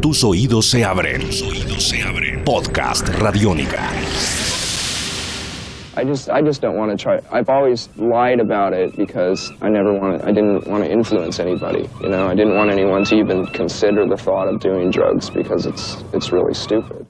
Tus oídos se abren. Tus oídos se abren. Podcast Radiónica. I just I just don't want to try. I've always lied about it because I never wanted. I didn't want to influence anybody. You know, I didn't want anyone to even consider the thought of doing drugs because it's it's really stupid.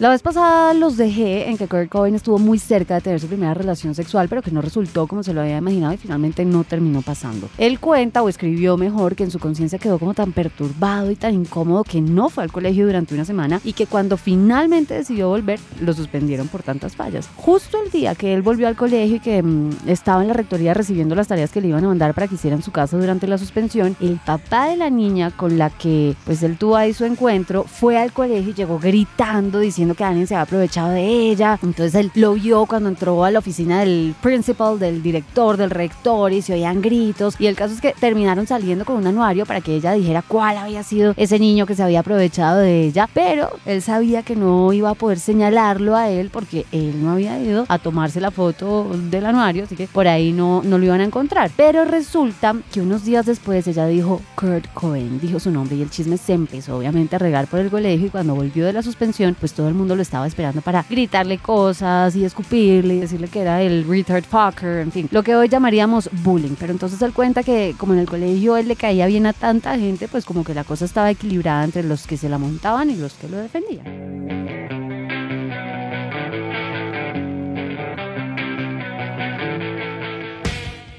La vez pasada los dejé en que Kurt Cobain estuvo muy cerca de tener su primera relación sexual, pero que no resultó como se lo había imaginado y finalmente no terminó pasando. Él cuenta o escribió mejor que en su conciencia quedó como tan perturbado y tan incómodo que no fue al colegio durante una semana y que cuando finalmente decidió volver lo suspendieron por tantas fallas. Justo el día que él volvió al colegio y que mm, estaba en la rectoría recibiendo las tareas que le iban a mandar para que hiciera en su casa durante la suspensión, el papá de la niña con la que pues él tuvo ahí su encuentro fue al colegio y llegó gritando diciendo que alguien se había aprovechado de ella. Entonces él lo vio cuando entró a la oficina del principal, del director, del rector y se oían gritos. Y el caso es que terminaron saliendo con un anuario para que ella dijera cuál había sido ese niño que se había aprovechado de ella. Pero él sabía que no iba a poder señalarlo a él porque él no había ido a tomarse la foto del anuario, así que por ahí no, no lo iban a encontrar. Pero resulta que unos días después ella dijo Kurt Cohen, dijo su nombre y el chisme se empezó obviamente a regar por el colegio y cuando volvió de la suspensión, pues todo el mundo lo estaba esperando para gritarle cosas y escupirle y decirle que era el retard fucker, en fin, lo que hoy llamaríamos bullying. Pero entonces él cuenta que como en el colegio él le caía bien a tanta gente, pues como que la cosa estaba equilibrada entre los que se la montaban y los que lo defendían.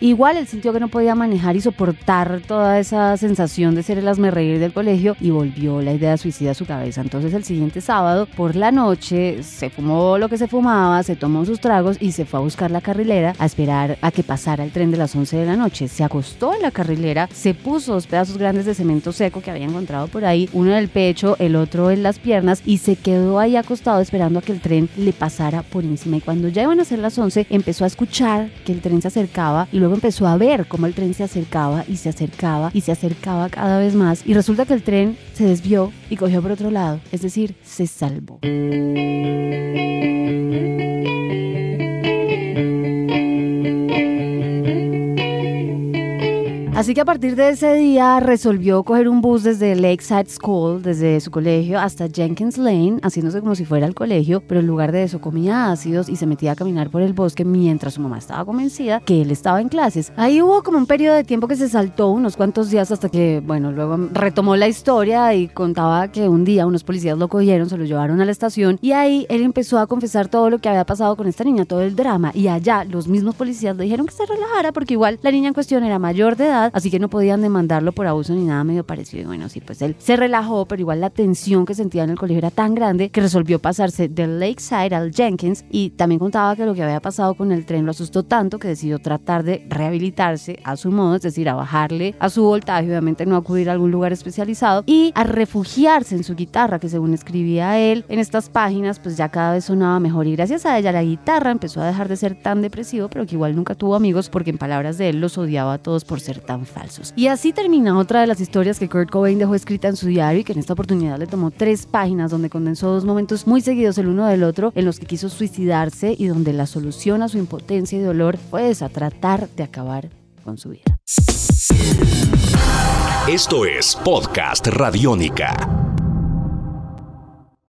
Igual él sintió que no podía manejar y soportar toda esa sensación de ser el reír del colegio y volvió la idea suicida a su cabeza. Entonces el siguiente sábado por la noche se fumó lo que se fumaba, se tomó sus tragos y se fue a buscar la carrilera a esperar a que pasara el tren de las 11 de la noche. Se acostó en la carrilera, se puso dos pedazos grandes de cemento seco que había encontrado por ahí, uno en el pecho, el otro en las piernas y se quedó ahí acostado esperando a que el tren le pasara por encima. Y cuando ya iban a ser las 11 empezó a escuchar que el tren se acercaba y luego empezó a ver cómo el tren se acercaba y se acercaba y se acercaba cada vez más. Y resulta que el tren se desvió y cogió por otro lado, es decir, se salvó. Así que a partir de ese día resolvió coger un bus desde Lakeside School, desde su colegio, hasta Jenkins Lane, haciéndose como si fuera al colegio, pero en lugar de eso comía ácidos y se metía a caminar por el bosque mientras su mamá estaba convencida que él estaba en clases. Ahí hubo como un periodo de tiempo que se saltó unos cuantos días hasta que, bueno, luego retomó la historia y contaba que un día unos policías lo cogieron, se lo llevaron a la estación y ahí él empezó a confesar todo lo que había pasado con esta niña, todo el drama. Y allá los mismos policías le dijeron que se relajara porque igual la niña en cuestión era mayor de edad así que no podían demandarlo por abuso ni nada medio parecido. Y bueno, sí, pues él se relajó, pero igual la tensión que sentía en el colegio era tan grande que resolvió pasarse del Lakeside al Jenkins y también contaba que lo que había pasado con el tren lo asustó tanto que decidió tratar de rehabilitarse a su modo, es decir, a bajarle a su voltaje, obviamente no acudir a algún lugar especializado y a refugiarse en su guitarra, que según escribía él en estas páginas, pues ya cada vez sonaba mejor y gracias a ella la guitarra empezó a dejar de ser tan depresivo, pero que igual nunca tuvo amigos porque en palabras de él los odiaba a todos por ser tan falsos. Y así termina otra de las historias que Kurt Cobain dejó escrita en su diario y que en esta oportunidad le tomó tres páginas donde condensó dos momentos muy seguidos el uno del otro en los que quiso suicidarse y donde la solución a su impotencia y dolor fue esa, tratar de acabar con su vida. Esto es Podcast Radiónica.